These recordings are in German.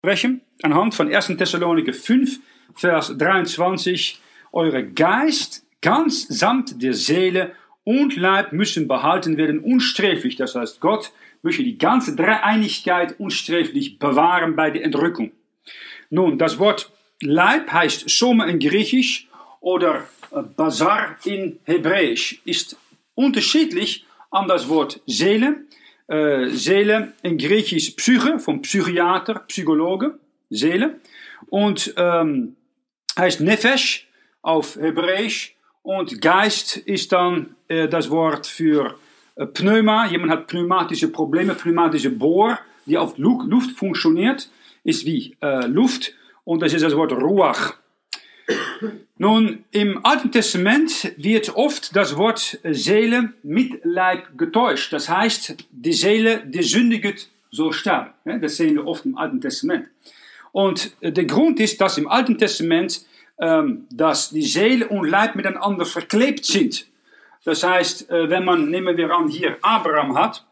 sprechen, anhand von 1. Thessaloniker 5, Vers 23. Eure Geist ganz samt der Seele und Leib müssen behalten werden, unsträflich. Das heißt, Gott möchte die ganze Dreieinigkeit unsträflich bewahren bei der Entrückung. Nun, das Wort Leib heißt Soma in Griechisch oder Bazar in Hebräisch, ist unterschiedlich an das Wort Seele. Seele in Griechisch Psyche, vom Psychiater, Psychologe, Seele. Und ähm, heißt Nefesh auf Hebräisch. Und Geist ist dann äh, das Wort für äh, Pneuma. Jemand hat pneumatische Probleme, pneumatische Bohr, die auf Luft funktioniert, ist wie äh, Luft. Und das ist das Wort Ruach. Nun, im Alten Testament wird oft das Wort Seele mit Leib getäuscht. Das heißt, die Seele, die sündigt, so sterben. Das sehen wir oft im Alten Testament. Und der Grund ist, dass im Alten Testament ähm, dass die Seele und Leib miteinander verklebt sind. Das heißt, äh, wenn man, nehmen wir an, hier Abraham hat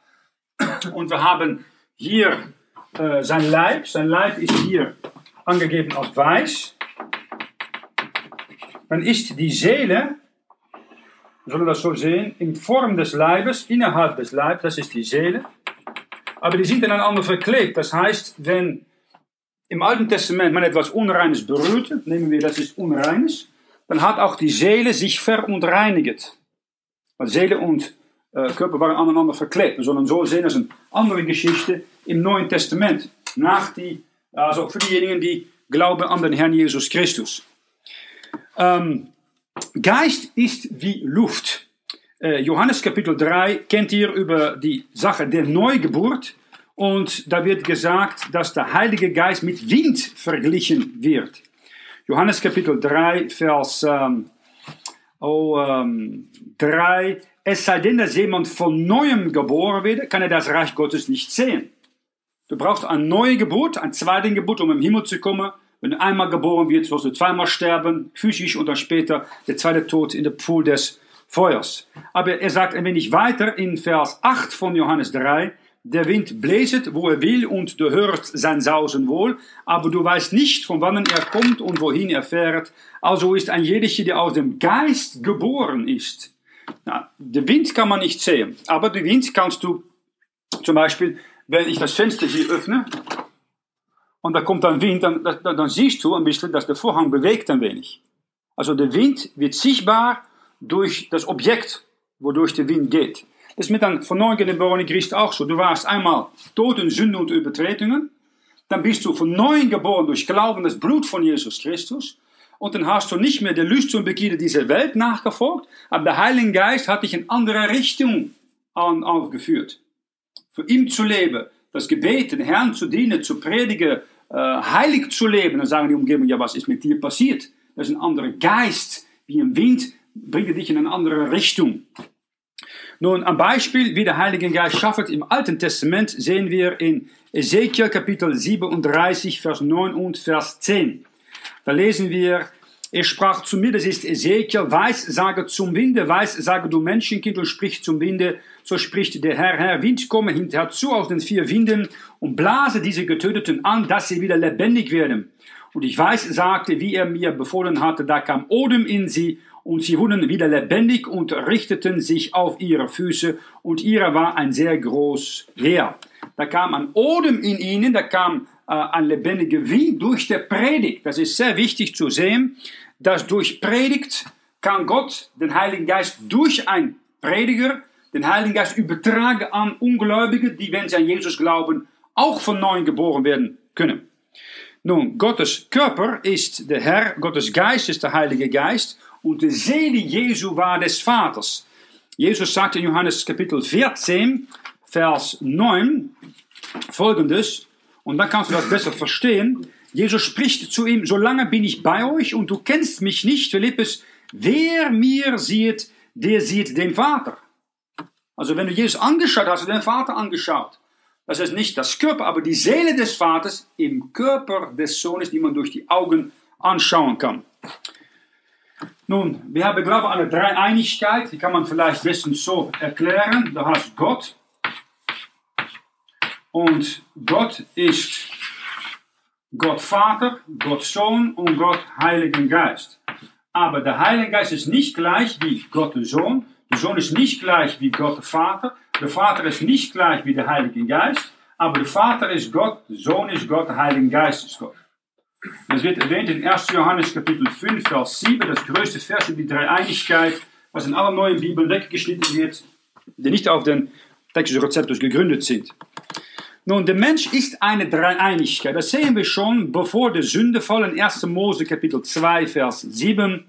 und wir haben hier äh, sein Leib, sein Leib ist hier angegeben als weiß, dann ist die Seele, wir sollen das so sehen, in Form des Leibes, innerhalb des Leibes, das ist die Seele, aber die sind ineinander verklebt. Das heißt, wenn im Alten Testament man etwas Unreines berührte, nehmen wir, das ist Unreines, dann hat auch die Seele sich verunreinigt. Weil Seele und äh, Körper waren aneinander verklebt. Wir sollen so sehen als eine andere Geschichte im Neuen Testament. Nach die, also für diejenigen, die glauben an den Herrn Jesus Christus. Ähm, Geist ist wie Luft. Äh, Johannes Kapitel 3 kennt ihr über die Sache der Neugeburt. Und da wird gesagt, dass der Heilige Geist mit Wind verglichen wird. Johannes Kapitel 3, Vers ähm, oh, ähm, 3. Es sei denn, dass jemand von Neuem geboren wird, kann er das Reich Gottes nicht sehen. Du brauchst eine neue Geburt, ein zweite Geburt, um im Himmel zu kommen. Wenn du einmal geboren wird, wirst du zweimal sterben, physisch und dann später der zweite Tod in der Pool des Feuers. Aber er sagt ein wenig weiter in Vers 8 von Johannes 3, der Wind bläset, wo er will, und du hörst sein Sausen wohl, aber du weißt nicht, von wann er kommt und wohin er fährt. Also ist ein jeder, der aus dem Geist geboren ist. Na, den Wind kann man nicht sehen, aber den Wind kannst du zum Beispiel, wenn ich das Fenster hier öffne, und da kommt dann Wind, dann, dann, dann siehst du ein bisschen, dass der Vorhang bewegt ein wenig. Also der Wind wird sichtbar durch das Objekt, wodurch der Wind geht. Das ist mit einem von neu geborenen Christ auch so. Du warst einmal tot in Sünde und Übertretungen. Dann bist du von neuem geboren durch Glauben das Blut von Jesus Christus. Und dann hast du nicht mehr der Lust und Begierde dieser Welt nachgefolgt, aber der Heilige Geist hat dich in andere Richtung aufgeführt. Für ihn zu leben, das Gebet, den Herrn zu dienen, zu predigen, heilig zu leben. Dann sagen die Umgebung, ja, was ist mit dir passiert? Das ist ein anderer Geist, wie ein Wind, bringt dich in eine andere Richtung. Nun, ein Beispiel, wie der Heilige Geist schafft im Alten Testament, sehen wir in Ezekiel Kapitel 37, Vers 9 und Vers 10. Da lesen wir, er sprach zu mir, das ist Ezekiel, weiß, sage zum Winde, weiß, sage du Menschenkind und sprich zum Winde, so spricht der Herr, Herr, Wind, komme hinterzu aus den vier Winden und blase diese Getöteten an, dass sie wieder lebendig werden. Und ich weiß, sagte, wie er mir befohlen hatte, da kam Odem in sie und sie wurden wieder lebendig und richteten sich auf ihre Füße und ihrer war ein sehr groß Heer. Da kam ein Odem in ihnen, da kam äh, ein lebendiger Wind durch der Predigt. Das ist sehr wichtig zu sehen, dass durch Predigt kann Gott den Heiligen Geist durch ein Prediger den Heiligen Geist übertragen an Ungläubige, die, wenn sie an Jesus glauben, auch von neuem geboren werden können. Nun, Gottes Körper ist der Herr, Gottes Geist ist der Heilige Geist und die Seele Jesu war des Vaters. Jesus sagt in Johannes Kapitel 14, Vers 9 folgendes, und dann kannst du das besser verstehen. Jesus spricht zu ihm, solange bin ich bei euch und du kennst mich nicht, Philippus, wer mir sieht, der sieht den Vater. Also wenn du Jesus angeschaut hast, hast du den Vater angeschaut. Das ist nicht das Körper, aber die Seele des Vaters im Körper des Sohnes, die man durch die Augen anschauen kann. Nun, wir haben Glaube an eine Dreieinigkeit, die kann man vielleicht besten so erklären. Da hast Gott und Gott ist Gott Vater, Gott Sohn und Gott Heiligen Geist. Aber der Heilige Geist ist nicht gleich wie Gott Sohn. Der Sohn ist nicht gleich wie Gott der Vater. Der Vater ist nicht gleich wie der Heilige Geist. Aber der Vater ist Gott, der Sohn ist Gott, der Heilige Geist ist Gott. Das wird erwähnt in 1. Johannes Kapitel 5, Vers 7, das größte Vers über die Dreieinigkeit, was in aller neuen Bibeln weggeschnitten wird, die nicht auf den Text Rezeptus gegründet sind. Nun, der Mensch ist eine Dreieinigkeit. Das sehen wir schon bevor der Sündefall in 1. Mose Kapitel 2, Vers 7,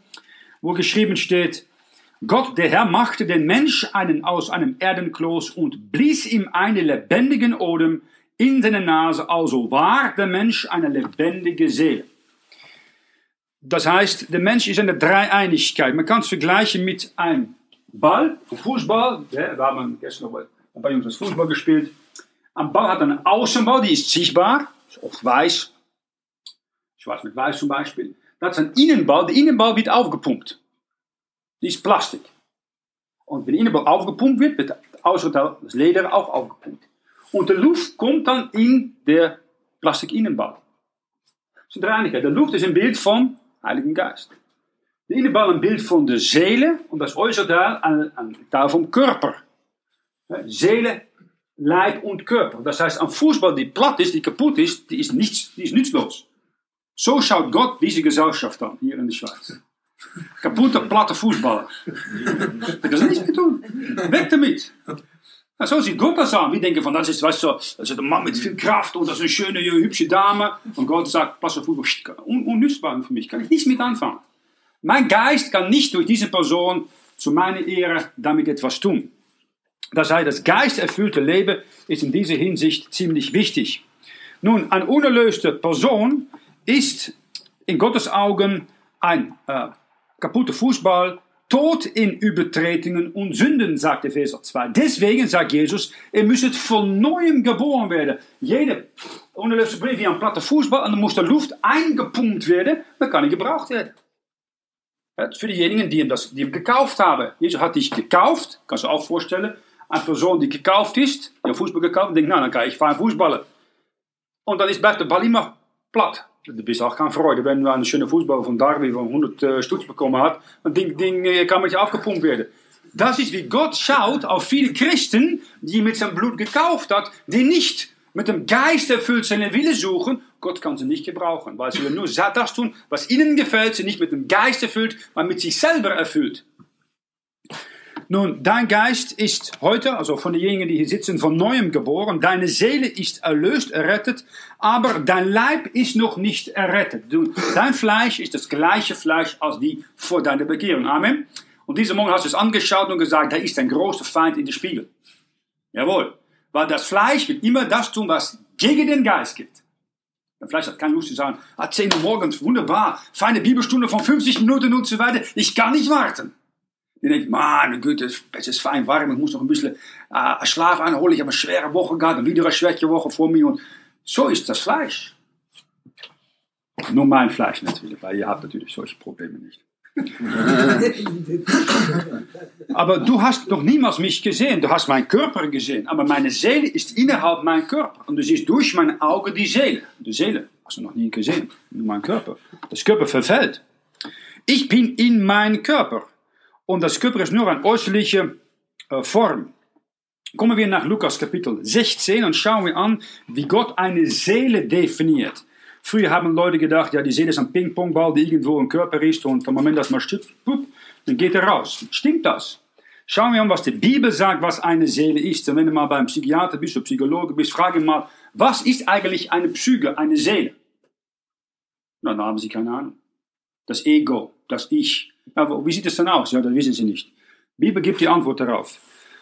wo geschrieben steht, Gott, der Herr, machte den Mensch einen aus einem Erdenkloß und blies ihm einen lebendigen Odem in seine Nase, also war der Mensch eine lebendige Seele. Das heißt, der Mensch ist eine Dreieinigkeit. Man kann es vergleichen mit einem Ball, Fußball. Ja, da haben wir gestern noch paar Jungs das Fußball gespielt. Ein Ball hat einen Außenball, die ist sichtbar, ist oft weiß, schwarz mit weiß zum Beispiel. Das ist ein Innenball, der Innenball wird aufgepumpt. Die ist Plastik. Und wenn der Innenball aufgepumpt wird, wird das das Leder, auch aufgepumpt. Und die Luft kommt dann in der Plastik-Innenball. Das Dreieinigkeit. Die Luft ist ein Bild vom Heiligen Geist. Der Innenball ein Bild von der Seele und das Äußerteil ein, Teil vom Körper. Seele, Leib und Körper. Das heißt, ein Fußball, die platt ist, die kaputt ist, die ist, nichts, die ist nutzlos. So schaut Gott diese Gesellschaft an, hier in der Schweiz. Kaputte, platte Fußballer. Da kannst du nichts mehr tun. Weg damit. Ja, so sieht Gott das an. Wir denken von, das ist, weißt du, das ist ein Mann mit viel Kraft und das ist eine schöne, hübsche Dame. Und Gott sagt, pass auf, Fußball, un unnützbar für mich, kann ich nichts mit anfangen. Mein Geist kann nicht durch diese Person zu meiner Ehre damit etwas tun. Das heißt, das geisterfüllte Leben ist in dieser Hinsicht ziemlich wichtig. Nun, eine unerlöste Person ist in Gottes Augen ein äh, kaputter Fußball, tot in Übertretungen und Sünden, sagt Epheser 2. Deswegen sagt Jesus, ihr müsst von neuem geboren werden. Jede unerlöste Brief wie ein platter Fußball und dann muss der Luft eingepumpt werden, dann kann er gebraucht werden. Für diejenigen, die ihm, das, die ihm gekauft haben. Jesus hat dich gekauft, kannst du auch vorstellen. Eine Person, die gekauft ist, die Fußball gekauft, denkt, nou, dann kann ich fahren Fußballen. Und dann ist, bleibt der Ball immer platt. Du bist auch keine Freude, wenn du einen schönen Fußballer von Darby von 100 äh, Stutz bekommen hat. Und Ding, Ding äh, kann mit aufgepumpt werden. Das ist wie Gott schaut auf viele Christen, die mit seinem Blut gekauft hat, die nicht mit dem Geist erfüllt seine Wille suchen. Gott kann sie nicht gebrauchen, weil sie nur das tun, was ihnen gefällt, sie nicht mit dem Geist erfüllt, aber mit sich selber erfüllt. Nun, dein Geist ist heute, also von denjenigen, die hier sitzen, von neuem geboren. Deine Seele ist erlöst, errettet, aber dein Leib ist noch nicht errettet. Dein Fleisch ist das gleiche Fleisch als die vor deiner Bekehrung. Amen. Und diese Morgen hast du es angeschaut und gesagt, da ist ein großer Feind in der Spiegel. Jawohl. Weil das Fleisch will immer das tun, was gegen den Geist geht. Das Fleisch hat keine Lust zu sagen, ah, 10 Uhr morgens, wunderbar, feine Bibelstunde von 50 Minuten und so weiter. Ich kann nicht warten. Die denkt, man, Güte, es ist fein warm, ich muss noch ein bisschen äh, Schlaf einholen, ich habe eine schwere Woche gehabt und wieder eine schwere Woche vor mir. Und so ist das Fleisch. Nur mein Fleisch natürlich, weil ihr habt natürlich solche Probleme nicht. aber du hast noch niemals mich gesehen, du hast meinen Körper gesehen, aber meine Seele ist innerhalb mein Körper. Und du siehst durch meine Augen die Seele. Die Seele hast du noch nie gesehen, nur mein Körper. Das Körper verfällt. Ich bin in meinem Körper. Und das Körper ist nur eine äußerliche äh, Form. Kommen wir nach Lukas Kapitel 16 und schauen wir an, wie Gott eine Seele definiert. Früher haben Leute gedacht, ja, die Seele ist ein Ping-Pong-Ball, die irgendwo im Körper ist und vom Moment, dass man stirbt, dann geht er raus. Stimmt das? Schauen wir an, was die Bibel sagt, was eine Seele ist. Und wenn du mal beim Psychiater bist oder Psychologe bist, frage mal, was ist eigentlich eine Psyche, eine Seele? Na, dann haben sie keine Ahnung. Das Ego, das Ich, aber wie sieht es dann aus? Ja, das wissen sie nicht. Bibel gibt die Antwort darauf.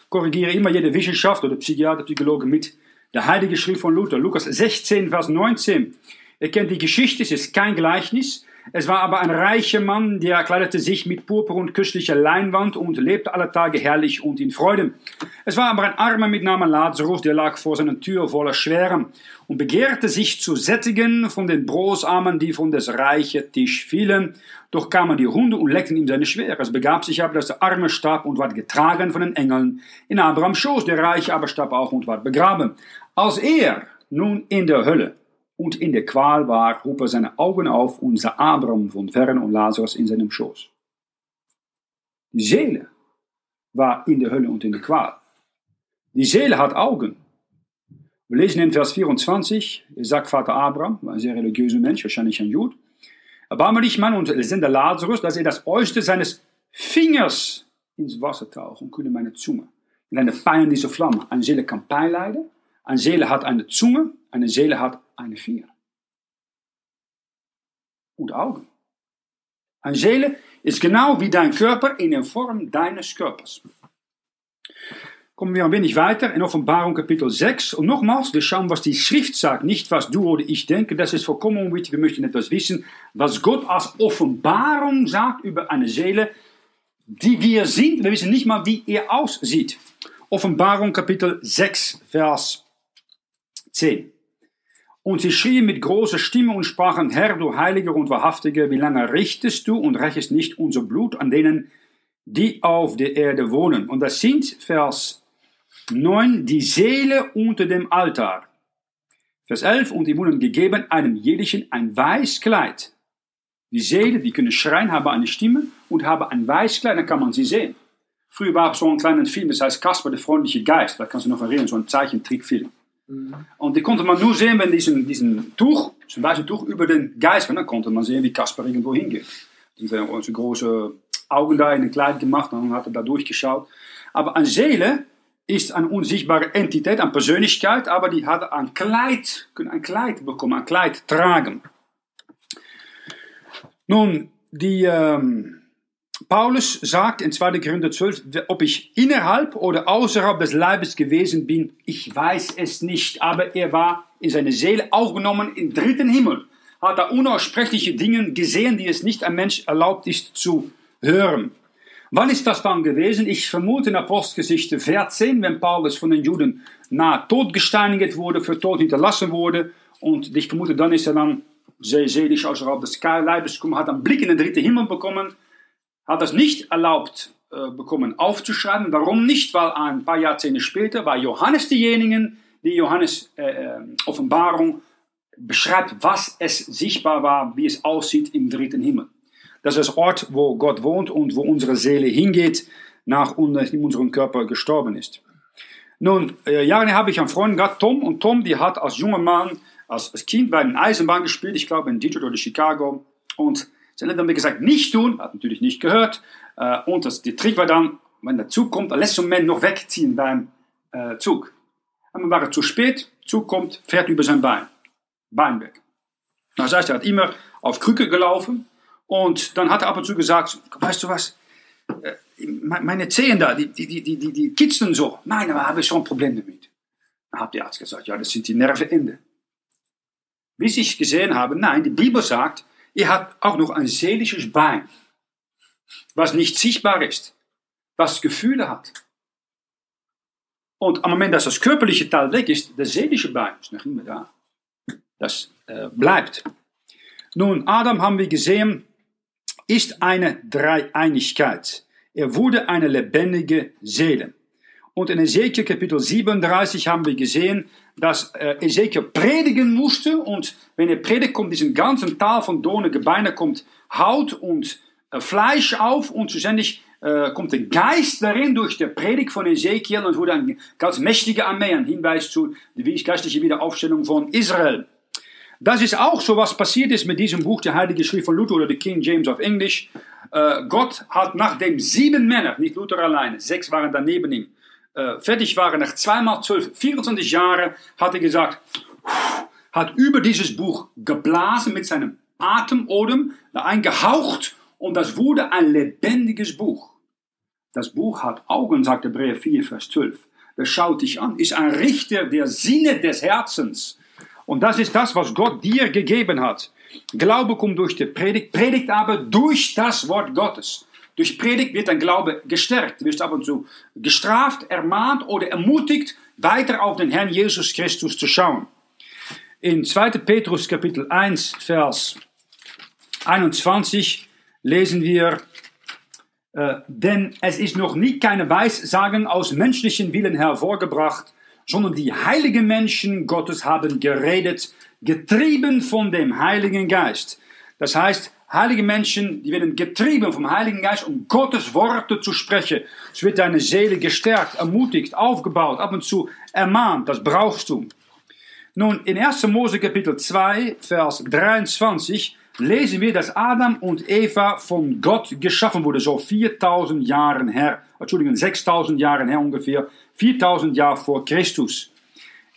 Korrigiere immer jede Wissenschaft oder Psychiater, Psychologe mit der Heilige Schrift von Luther. Lukas 16, Vers 19. Ihr kennt die Geschichte, es ist kein Gleichnis. Es war aber ein reicher Mann, der kleidete sich mit Purpur und köstlicher Leinwand und lebte alle Tage herrlich und in Freude. Es war aber ein Armer mit Namen Lazarus, der lag vor seiner Tür voller Schweren und begehrte sich zu sättigen von den Brosamen, die von des reichen Tisch fielen. Doch kamen die Hunde und leckten ihm seine Schwere. Es begab sich aber, dass der Arme starb und ward getragen von den Engeln in Abrahams Schoß. Der Reiche aber starb auch und ward begraben. Als er nun in der Hölle und in der Qual war, hob er seine Augen auf und sah Abraham von fern und Lazarus in seinem Schoß. Die Seele war in der Hölle und in der Qual. Die Seele hat Augen. Wir lesen in Vers 24, sagt Vater Abraham, ein sehr religiöser Mensch, wahrscheinlich ein Jud, erbarme dich, Mann, und sende Lazarus, dass er das Äußerste seines Fingers ins Wasser taucht und kühle meine Zunge. In eine pijnlijke Flamme. Eine Seele kann Pijn leiden. Eine Seele hat eine Zunge. Eine Seele hat eine Finger. Und Augen. Eine Seele ist genau wie dein Körper in der Form deines Körpers. Kommen wir ein wenig weiter in Offenbarung Kapitel 6. Und nochmals, wir schauen, was die Schrift sagt, nicht was du oder ich denke. Das ist vollkommen wichtig. Wir möchten etwas wissen, was Gott als Offenbarung sagt über eine Seele, die wir sind. Wir wissen nicht mal, wie er aussieht. Offenbarung Kapitel 6, Vers 10. Und sie schrien mit großer Stimme und sprachen, Herr, du Heiliger und Wahrhaftiger, wie lange richtest du und rächest nicht unser Blut an denen, die auf der Erde wohnen? Und das sind, Vers 9, die Seele unter dem Altar. Vers 11, und die wurden gegeben einem jeglichen ein weiß Kleid. Die Seele, die können schreien, haben eine Stimme und haben ein weiß Kleid, dann kann man sie sehen. Früher war es so ein kleiner Film, das heißt Kasper, der freundliche Geist. Da kannst du noch erinnern, so ein Zeichentrickfilm. Mhm. Und die konnte man nur sehen, wenn diesen, diesen Tuch, zum Beispiel Tuch über den Geist, dann konnte man sehen, wie Kasper irgendwo hingeht. Die haben uns große Augen da in ein Kleid gemacht und hat er da durchgeschaut. Aber eine Seele ist eine unsichtbare Entität, eine Persönlichkeit, aber die hat ein Kleid, können ein Kleid bekommen, ein Kleid tragen. Nun, die, ähm, Paulus sagt in 2. Korinther 12, ob ich innerhalb oder außerhalb des Leibes gewesen bin, ich weiß es nicht, aber er war in seine Seele aufgenommen im dritten Himmel, hat er unaussprechliche Dinge gesehen, die es nicht ein Mensch erlaubt ist zu hören. Wann ist das dann gewesen? Ich vermute in Apostelgeschichte 14, wenn Paulus von den Juden nahe tot gesteinigt wurde, für tot hinterlassen wurde. Und ich vermute, dann ist er dann sehr seelisch außerhalb des Leibes gekommen, hat einen Blick in den dritten Himmel bekommen hat es nicht erlaubt äh, bekommen aufzuschreiben. Warum nicht? Weil ein paar Jahrzehnte später war Johannes diejenigen, die Johannes äh, äh, Offenbarung beschreibt, was es sichtbar war, wie es aussieht im dritten Himmel. Das ist das Ort, wo Gott wohnt und wo unsere Seele hingeht, nach unserem Körper gestorben ist. Nun, äh, Jahre habe ich einen Freund gehabt, Tom, und Tom, die hat als junger Mann, als, als Kind bei den Eisenbahn gespielt, ich glaube in Detroit oder Chicago, und Sie haben dann gesagt, nicht tun, hat natürlich nicht gehört. Äh, und das, der Trick war dann, wenn der Zug kommt, lässt so man noch wegziehen beim äh, Zug. Und war zu spät, Zug kommt, fährt über sein Bein. Bein weg. Das heißt, er hat immer auf Krücke gelaufen und dann hat er ab und zu gesagt, weißt du was, äh, meine Zehen da, die, die, die, die, die kitzeln so. Nein, aber habe ich schon ein Problem damit. Dann hat der Arzt gesagt, ja, das sind die Nervenende. Bis ich gesehen habe, nein, die Bibel sagt, Ihr habt auch noch ein seelisches Bein, was nicht sichtbar ist, was Gefühle hat. Und am Moment, dass das körperliche Teil weg ist, das seelische Bein ist noch immer da. Das äh, bleibt. Nun, Adam haben wir gesehen, ist eine Dreieinigkeit. Er wurde eine lebendige Seele. Und in Ezekiel Kapitel 37 haben wir gesehen, dass äh, Ezekiel predigen musste. Und wenn er predigt, kommt diesen ganzen Tal von Dornen, Gebeine, kommt Haut und äh, Fleisch auf. Und schlussendlich äh, kommt der Geist darin durch die Predigt von Ezekiel. Und wurde eine ganz mächtige Armee, ein Hinweis zu der geistlichen Wiederaufstellung von Israel. Das ist auch so, was passiert ist mit diesem Buch, der Heilige Schrift von Luther oder der King James of English. Äh, Gott hat nachdem sieben Männer, nicht Luther alleine, sechs waren daneben ihm, äh, fertig waren, nach zweimal zwölf, 24 Jahren, hat er gesagt, hat über dieses Buch geblasen mit seinem Atemodem, eingehaucht und das wurde ein lebendiges Buch. Das Buch hat Augen, sagt Hebräer 4, Vers 12. Das schaut dich an, ist ein Richter der Sinne des Herzens. Und das ist das, was Gott dir gegeben hat. Glaube kommt durch die Predigt, Predigt aber durch das Wort Gottes. Durch Predigt wird dein Glaube gestärkt. Du wirst ab und zu gestraft, ermahnt oder ermutigt, weiter auf den Herrn Jesus Christus zu schauen. In 2. Petrus Kapitel 1, Vers 21 lesen wir, äh, denn es ist noch nie keine Weissagen aus menschlichen Willen hervorgebracht, sondern die heiligen Menschen Gottes haben geredet getrieben von dem Heiligen Geist. Das heißt, heilige Menschen, die werden getrieben vom Heiligen Geist, um Gottes Worte zu sprechen. Es wird deine Seele gestärkt, ermutigt, aufgebaut, ab und zu ermahnt. Das brauchst du. Nun, in 1. Mose Kapitel 2, Vers 23 lesen wir, dass Adam und Eva von Gott geschaffen wurden, so 4000 Jahre her, Entschuldigung, 6000 Jahre her ungefähr, 4000 Jahre vor Christus.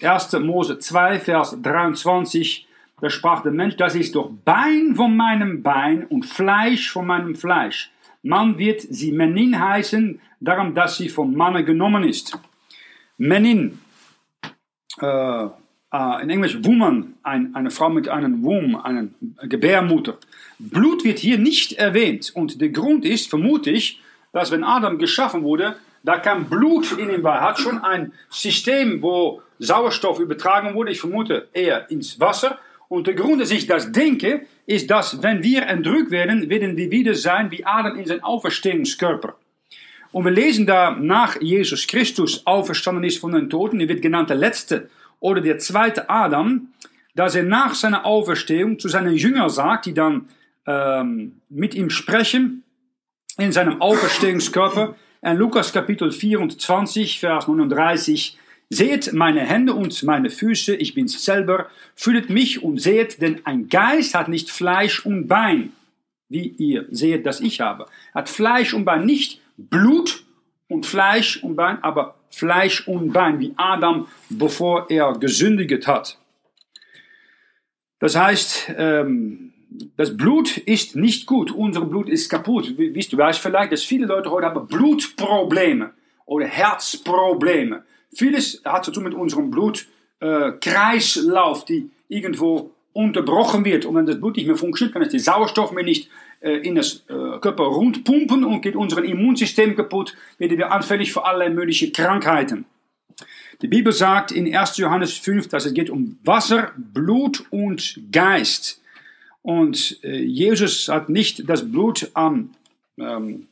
1. Mose 2, Vers 23, da sprach der Mensch, das ist doch Bein von meinem Bein und Fleisch von meinem Fleisch. Man wird sie Menin heißen, darum, dass sie vom Manne genommen ist. Menin, äh, äh, in Englisch Woman, ein, eine Frau mit einem Womb, einer Gebärmutter. Blut wird hier nicht erwähnt und der Grund ist, vermute ich, dass wenn Adam geschaffen wurde, da kein Blut in ihm war. hat schon ein System, wo Sauerstoff übertragen wurde, ich vermute eher ins Wasser. Und der Grund, dass ich das denke, ist, dass wenn wir entrückt werden, werden wir wieder sein wie Adam in sein Auferstehungskörper. Und wir lesen da nach Jesus Christus auferstanden ist von den Toten, er wird genannt der letzte oder der zweite Adam, dass er nach seiner Auferstehung zu seinen Jüngern sagt, die dann ähm, mit ihm sprechen, in seinem Auferstehungskörper, in Lukas Kapitel 24, Vers 39, Seht meine Hände und meine Füße, ich bin's selber, fühlet mich und seht, denn ein Geist hat nicht Fleisch und Bein, wie ihr seht, dass ich habe. Hat Fleisch und Bein, nicht Blut und Fleisch und Bein, aber Fleisch und Bein, wie Adam, bevor er gesündigt hat. Das heißt, ähm, das Blut ist nicht gut. Unser Blut ist kaputt. Wie, du weißt vielleicht, dass viele Leute heute haben Blutprobleme oder Herzprobleme. Vieles hat zu tun mit unserem Blutkreislauf, äh, die irgendwo unterbrochen wird. Und wenn das Blut nicht mehr funktioniert, kann es den Sauerstoff mehr nicht äh, in das äh, Körper rundpumpen und geht unser Immunsystem kaputt, werden wir anfällig für alle möglichen Krankheiten. Die Bibel sagt in 1. Johannes 5, dass es geht um Wasser, Blut und Geist. Und äh, Jesus hat nicht das Blut am ähm,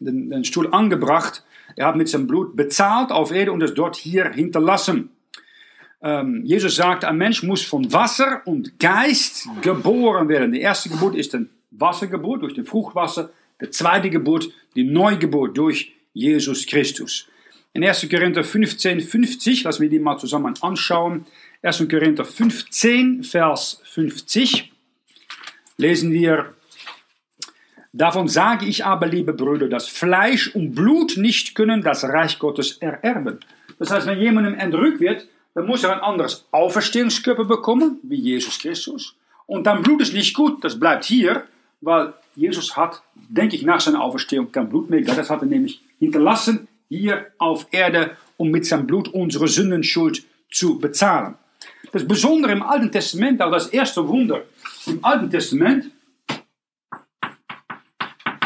den, den Stuhl angebracht, er hat mit seinem Blut bezahlt auf Erde und es dort hier hinterlassen. Ähm, Jesus sagt, ein Mensch muss von Wasser und Geist geboren werden. Die erste Geburt ist ein Wassergeburt durch den Fruchtwasser, die zweite Geburt, die Neugeburt durch Jesus Christus. In 1. Korinther 15, 50, lassen wir die mal zusammen anschauen. 1. Korinther 15, Vers 50, lesen wir, Davon sage ich aber, liebe Brüder, dass Fleisch und Blut nicht können das Reich Gottes ererben. Das heißt, wenn jemandem entrückt wird, dann muss er ein anderes Auferstehungskörper bekommen, wie Jesus Christus. Und dann Blut ist nicht gut, das bleibt hier, weil Jesus hat, denke ich, nach seiner Auferstehung kein Blut mehr. Das hat er nämlich hinterlassen hier auf Erde, um mit seinem Blut unsere Sündenschuld zu bezahlen. Das Besondere im Alten Testament, auch das erste Wunder im Alten Testament,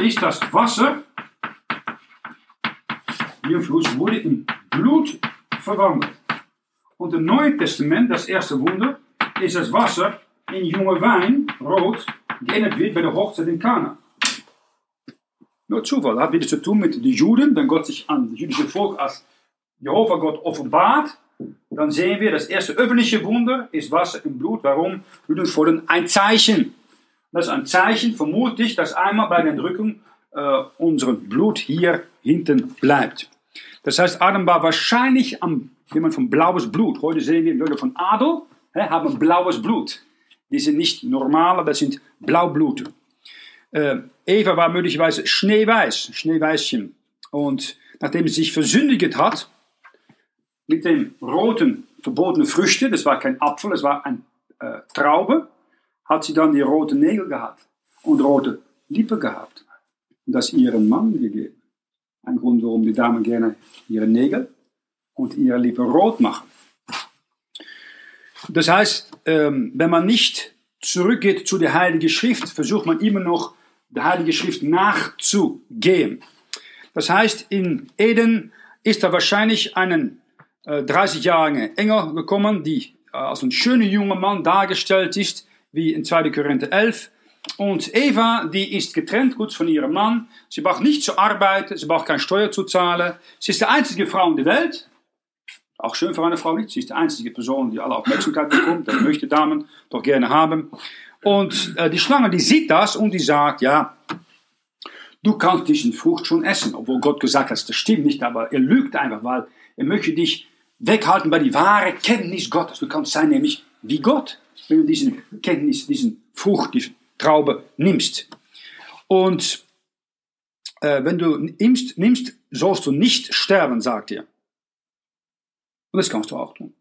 ist das Wasser, Fluss, wurde in Blut verwandelt. Und im Neuen Testament, das erste Wunder, ist das Wasser in junge Wein, rot, geändert wird bei der Hochzeit in Kana. Nur Zufall, hat wieder zu tun mit den Juden, wenn Gott sich an das jüdische Volk als Jehova Gott offenbart, dann sehen wir, das erste öffentliche Wunder ist Wasser im Blut. Warum? Juden fordern ein Zeichen. Das ist ein Zeichen, vermutlich, dass einmal bei der Entrückung äh, unser Blut hier hinten bleibt. Das heißt, Adam war wahrscheinlich am, jemand von blaues Blut. Heute sehen wir Leute von Adel, hè, haben blaues Blut. Die sind nicht normal, das sind Blaublut. Äh, Eva war möglicherweise schneeweiß, Schneeweißchen. Und nachdem sie sich versündigt hat, mit den roten verbotenen Früchten, das war kein Apfel, das war ein äh, Traube, hat sie dann die roten Nägel gehabt und rote Lippen gehabt. Und das ihrem Mann gegeben. Ein Grund, warum die Damen gerne ihre Nägel und ihre Lippen rot machen. Das heißt, ähm, wenn man nicht zurückgeht zu der Heiligen Schrift, versucht man immer noch, der Heiligen Schrift nachzugehen. Das heißt, in Eden ist da wahrscheinlich einen äh, 30-jährigen Engel gekommen, die äh, als ein schöner junger Mann dargestellt ist, wie in 2. Korinther 11. Und Eva, die ist getrennt gut von ihrem Mann. Sie braucht nicht zu arbeiten, sie braucht keine Steuer zu zahlen. Sie ist die einzige Frau in der Welt. Auch schön für eine Frau nicht. Sie ist die einzige Person, die alle Aufmerksamkeit bekommt. Das möchte Damen doch gerne haben. Und äh, die Schlange, die sieht das und die sagt, ja, du kannst diesen Frucht schon essen. Obwohl Gott gesagt hat, das stimmt nicht, aber er lügt einfach, weil er möchte dich weghalten bei die wahre Kenntnis Gottes. Du kannst sein nämlich wie Gott, wenn du diesen Kenntnis, diesen Frucht, diese Traube nimmst. Und äh, wenn du nimmst, nimmst, sollst du nicht sterben, sagt er. Und das kannst du auch tun.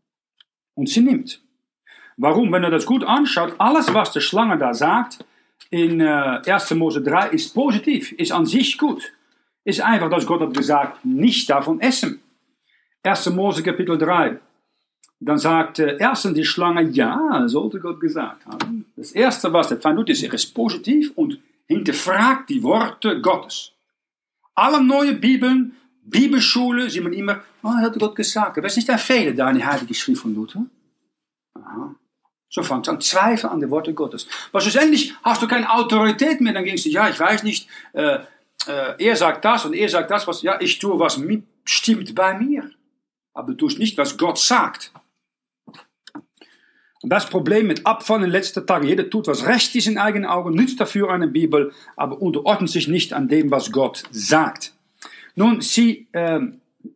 Und sie nimmt. Warum? Wenn du das gut anschaut, alles, was die Schlange da sagt, in äh, 1. Mose 3, ist positiv, ist an sich gut. Ist einfach, dass Gott hat gesagt, nicht davon essen. 1. Mose Kapitel 3. Dann sagt äh, erstens die Schlange, ja, sollte Gott gesagt haben. Das erste, was der Feind tut, ist, er ist positiv und hinterfragt die Worte Gottes. Alle neue Bibeln Bibelschule sieht man immer, oh, hat Gott gesagt. Das ist nicht ein Fehler da in die Heilige Schrift von Luther. Aha. So fängt es an, Zweifel an die Worte Gottes. Was schlussendlich hast du keine Autorität mehr, dann gingst du, ja, ich weiß nicht, äh, äh, er sagt das und er sagt das, was, ja, ich tue, was stimmt bei mir. Aber du tust nicht, was Gott sagt. Und das Problem mit Abfall in letzten Tagen. Jeder tut, was recht ist in eigenen Augen, nützt dafür eine Bibel, aber unterordnet sich nicht an dem, was Gott sagt. Nun, sie äh,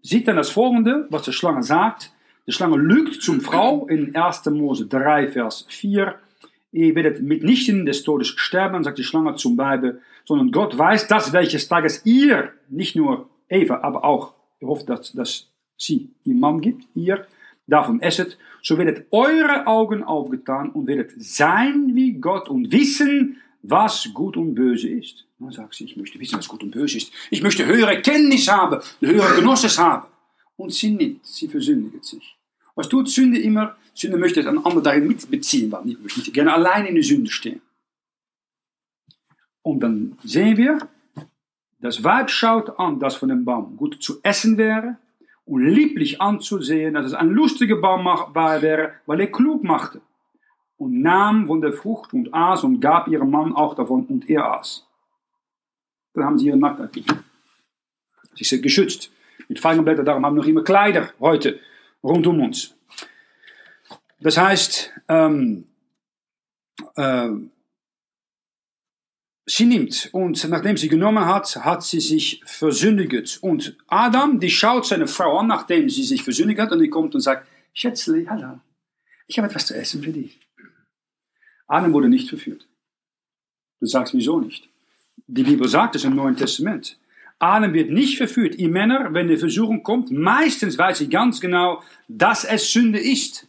sieht dann das folgende, was die Schlange sagt. Die Schlange lügt zum Frau in 1. Mose 3, Vers 4. Ihr werdet mitnichten des Todes sterben, sagt die Schlange zum Weibe, sondern Gott weiß, dass welches Tages ihr, nicht nur Eva, aber auch, ich hoffe, dass, dass sie ihr Mann gibt, ihr, davon esset, so werdet eure Augen aufgetan und werdet sein wie Gott und wissen, was gut und böse ist. Dann sagt sie, ich möchte wissen, was gut und böse ist. Ich möchte höhere Kenntnis haben, höhere Genusses haben. Und sie nimmt, sie versündigt sich. Was tut Sünde immer? Sünde möchte einen anderen darin mitbeziehen, weil ich möchte gerne allein in der Sünde stehen. Und dann sehen wir, das Weib schaut an, dass von dem Baum gut zu essen wäre und lieblich anzusehen, dass es ein lustiger Baum wäre, weil er klug machte und nahm von der Frucht und aß und gab ihrem Mann auch davon und er aß. Dann haben sie ihre Nacktheit nicht. Sie sind geschützt mit Feigenblättern, darum haben wir noch immer Kleider heute rund um uns. Das heißt, ähm, äh, sie nimmt und nachdem sie genommen hat, hat sie sich versündigt. Und Adam, die schaut seine Frau an, nachdem sie sich versündigt hat, und die kommt und sagt, Schätzli, hallo, ich habe etwas zu essen für dich. Adam wurde nicht verführt. Du sagst, wieso nicht? Die Bibel sagt es im Neuen Testament. Adam wird nicht verführt. Ihr Männer, wenn die Versuchung kommt, meistens weiß ich ganz genau, dass es Sünde ist.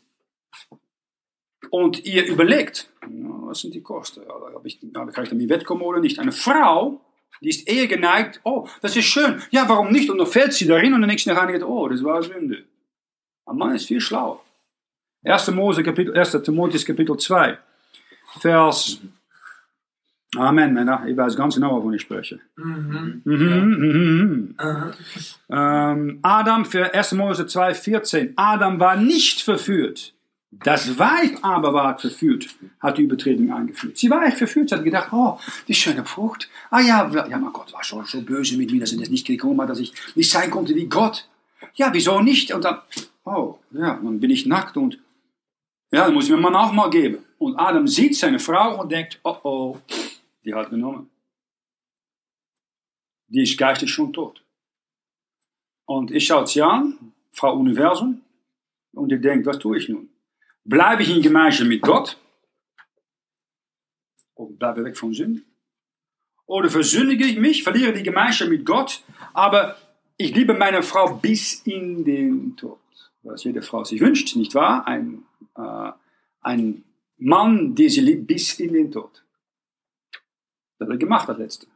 Und ihr überlegt, was sind die Kosten? Habe ich, kann ich damit wegkommen oder nicht? Eine Frau, die ist eher geneigt, oh, das ist schön. Ja, warum nicht? Und dann fällt sie darin und dann nächsten Tag oh, das war Sünde. Ein Mann ist viel schlauer. 1. Mose Kapitel, 1. Timotheus Kapitel 2. Vers. Amen, Männer. Ich weiß ganz genau, wovon ich spreche. Mhm. Mhm, mhm, ähm, Adam für 1. Mose 2, 14. Adam war nicht verführt. Das Weib aber war verführt, hat die Übertretung eingeführt. Sie war echt verführt, sie hat gedacht, oh, die schöne Frucht. Ah ja, ja, mein Gott war schon so böse mit mir, dass er nicht gekommen hat, dass ich nicht sein konnte wie Gott. Ja, wieso nicht? Und dann, oh, ja, dann bin ich nackt und, ja, dann muss ich mir Mann auch mal geben. Und Adam sieht seine Frau und denkt, oh oh, die hat genommen. Die ist geistig schon tot. Und ich schaue sie an, Frau Universum, und ich denke, was tue ich nun? Bleibe ich in Gemeinschaft mit Gott? Oder bleibe weg von Sünde? Oder versündige ich mich, verliere die Gemeinschaft mit Gott, aber ich liebe meine Frau bis in den Tod. Was jede Frau sich wünscht, nicht wahr? Ein, äh, ein Mann, die sie liebt bis in den Tod. Das hat er gemacht, das letzte.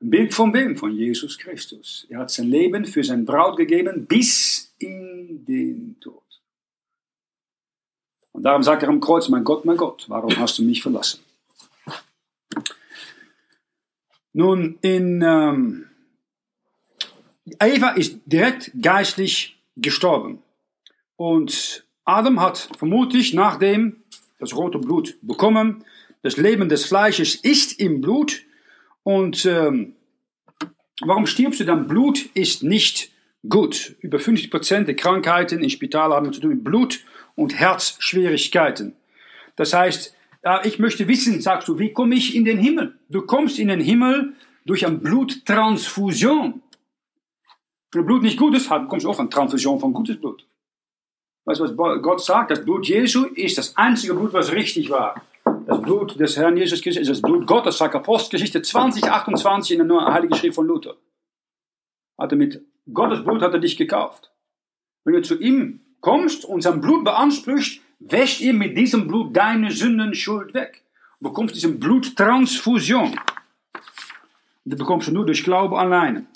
Ein Bild von wem? Von Jesus Christus. Er hat sein Leben für sein Braut gegeben bis in den Tod. Und darum sagt er am Kreuz, mein Gott, mein Gott, warum hast du mich verlassen? Nun, in ähm, Eva ist direkt geistlich gestorben. Und Adam hat vermutlich nachdem das rote Blut bekommen. Das Leben des Fleisches ist im Blut. Und ähm, warum stirbst du dann? Blut ist nicht gut. Über 50 Prozent der Krankheiten im Spital haben zu tun mit Blut- und Herzschwierigkeiten. Das heißt, ich möchte wissen, sagst du, wie komme ich in den Himmel? Du kommst in den Himmel durch eine Bluttransfusion. Wenn Blut nicht gut ist, kommst du auch an Transfusion von gutes Blut. Weißt du, was Gott sagt? Das Blut Jesu ist das einzige Blut, was richtig war. Das Blut des Herrn Jesus Christus ist das Blut Gottes, sagt Apostelgeschichte 20, 28 in der Heiligen Schrift von Luther. Hat er mit Gottes Blut hat er dich gekauft. Wenn du zu ihm kommst und sein Blut beanspruchst, wäscht er mit diesem Blut deine Sündenschuld weg. Du bekommst diese Bluttransfusion. Die bekommst du nur durch Glauben alleine.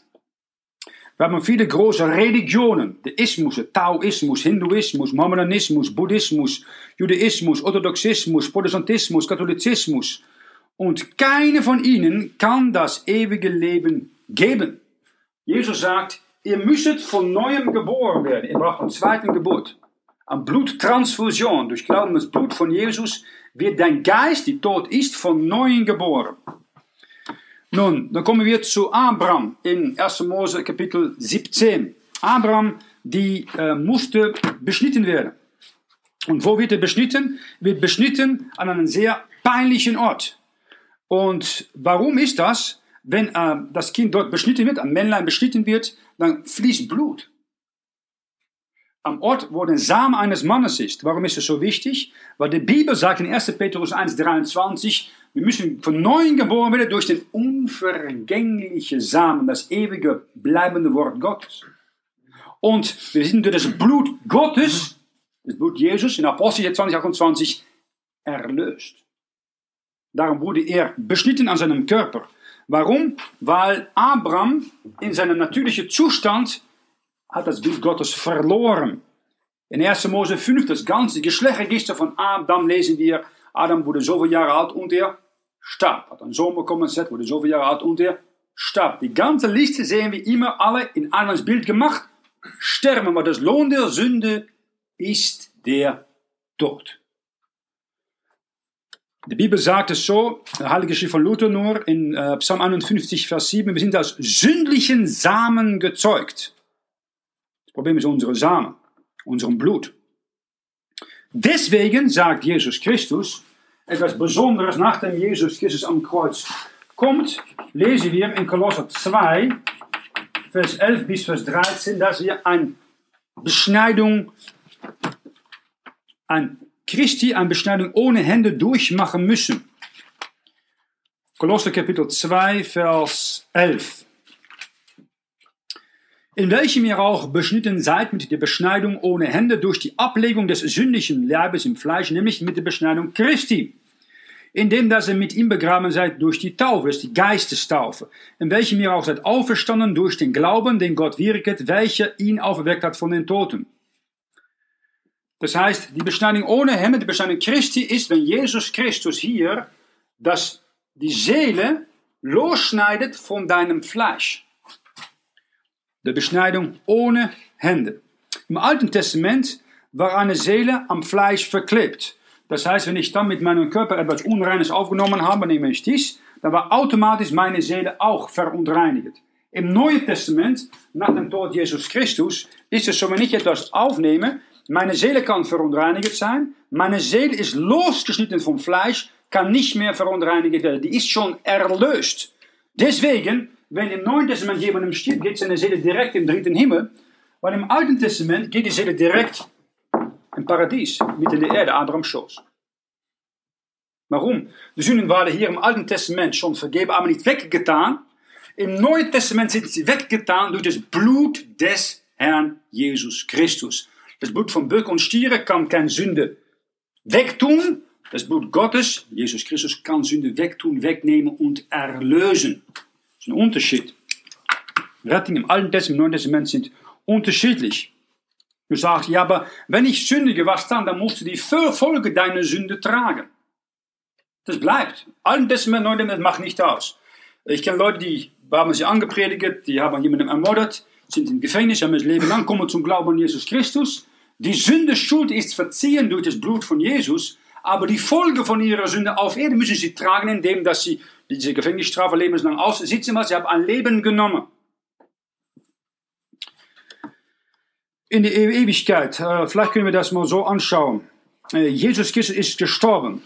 Wir haben viele große Religionen. Der Ismus, Taoismus, Hinduismus, Mohammedanismus, Buddhismus, Judaismus, Orthodoxismus, Protestantismus, Katholizismus. Und keine von ihnen kann das ewige Leben geben. Jesus sagt, ihr müsstet von neuem geboren werden. Ihr braucht eine zweite Geburt. Eine Bluttransfusion. Durch Glauben das Blut von Jesus wird dein Geist, die tot ist, von neuem geboren. Nun, dann kommen wir zu Abraham in 1. Mose Kapitel 17. Abraham, die äh, musste beschnitten werden. Und wo wird er beschnitten? Wird beschnitten an einem sehr peinlichen Ort. Und warum ist das? Wenn äh, das Kind dort beschnitten wird, ein Männlein beschnitten wird, dann fließt Blut. Am Ort, wo der Samen eines Mannes ist. Warum ist das so wichtig? Weil die Bibel sagt in 1. Petrus 1,23, wir müssen von neuem geboren werden durch den unvergänglichen Samen, das ewige, bleibende Wort Gottes. Und wir sind durch das Blut Gottes, das Blut Jesus, in Apostel 20, 28, erlöst. Darum wurde er beschnitten an seinem Körper. Warum? Weil Abraham in seinem natürlichen Zustand hat das Bild Gottes verloren. In 1. Mose 5, das ganze Geschlechtregister von Adam, lesen wir, Adam wurde zoveel Jahre alt und er starb. Hat einen Sohn bekommen, Seth wurde zoveel Jahre alt und er starb. Die ganze Liste sehen wir immer alle in Adams Bild gemacht. Sterben, aber das Lohn der Sünde ist der Tod. Die Bibel sagt es so, Heilige Schrift von Luther nur, in äh, Psalm 51, Vers 7, wir sind aus sündlichen Samen gezeugt. Das Problem ist unsere Samen, unserem Blut. Deswegen sagt Jesus Christus, etwas Besonderes, nachdem Jesus Christus am Kreuz kommt, lesen wir in Kolosser 2, Vers 11 bis Vers 13, dass wir eine Beschneidung, ein Christi, eine Beschneidung ohne Hände durchmachen müssen. Kolosser Kapitel 2, Vers 11. In welchem ihr auch beschnitten seid mit der Beschneidung ohne Hände durch die Ablegung des sündlichen Leibes im Fleisch, nämlich mit der Beschneidung Christi indem dass ihr mit ihm begraben seid durch die Taufe, ist die Geistestaufe, in welchem ihr auch seid auferstanden durch den Glauben, den Gott wirket, welcher ihn auferweckt hat von den Toten. Das heißt, die Beschneidung ohne Hände, die Beschneidung Christi ist, wenn Jesus Christus hier dass die Seele losschneidet von deinem Fleisch. Die Beschneidung ohne Hände. Im Alten Testament war eine Seele am Fleisch verklebt. Das heißt, wenn ich dann mit meinem Körper etwas Unreines aufgenommen habe, nämlich dies, dann war automatisch meine Seele auch verunreinigt. Im Neuen Testament, nach dem Tod Jesus Christus, ist es so, wenn ich etwas aufnehme, meine Seele kann verunreinigt sein, meine Seele ist losgeschnitten vom Fleisch, kann nicht mehr verunreinigt werden, die ist schon erlöst. Deswegen, wenn im Neuen Testament jemandem stirbt, geht seine Seele direkt im dritten Himmel, weil im Alten Testament geht die Seele direkt im Paradies, mitten in der Erde, Abrahams Schoß. Warum? De Sünden waren hier im Alten Testament schon vergeben, aber nicht weggetan. Im Neuen Testament sind sie weggetan durch das Blut des Herrn Jesus Christus. Das Blut von Böck und Stiere kann keine Sünde wegtun. Das Blut Gottes, Jesus Christus, kann Sünde wegtun, wegnehmen und erlösen. Das ist ein Unterschied. Rettung im Alten Testament, im Neuen Testament sind unterschiedlich. Du sagst, ja, aber wenn ich sündige, was dann? Dann musst du die Folge deiner Sünde tragen. Das bleibt. Alten Testament, Neuen Testament macht nicht aus. Ich kenne Leute, die haben sie angepredigt, die haben jemanden ermordet, sind im Gefängnis, haben das Leben lang, kommen zum Glauben an Jesus Christus. Die Sünde, Schuld ist verziehen durch das Blut von Jesus, aber die Folge von ihrer Sünde auf Erde müssen sie tragen, indem dass sie diese Gefängnisstrafe lebenslang aussitzen, weil sie haben ein Leben genommen. in die Ewigkeit. Äh, vielleicht können wir das mal so anschauen. Äh, Jesus Christus ist gestorben.